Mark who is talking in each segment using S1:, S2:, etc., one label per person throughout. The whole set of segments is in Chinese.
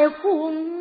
S1: معكم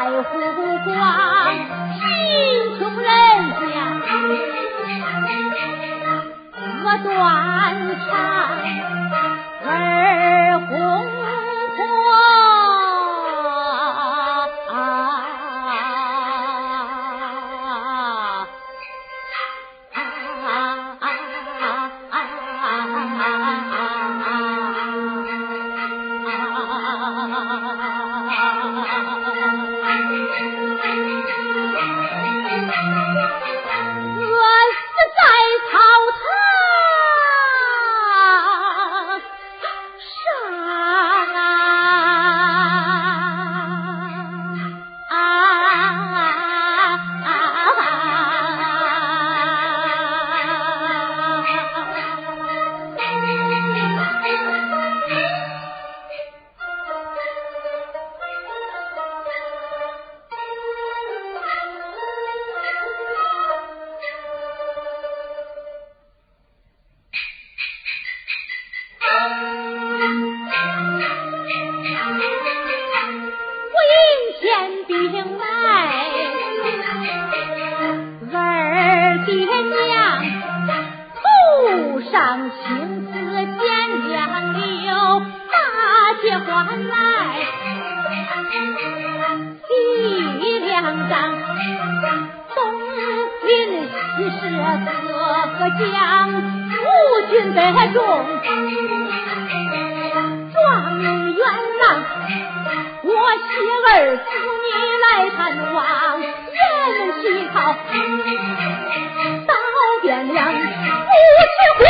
S1: 在湖广贫穷人家我断肠而红转来，西凉张东临西舍各个将，吴军得中状元郎，我妻儿子女来探望，人喜讨到汴梁，不知回。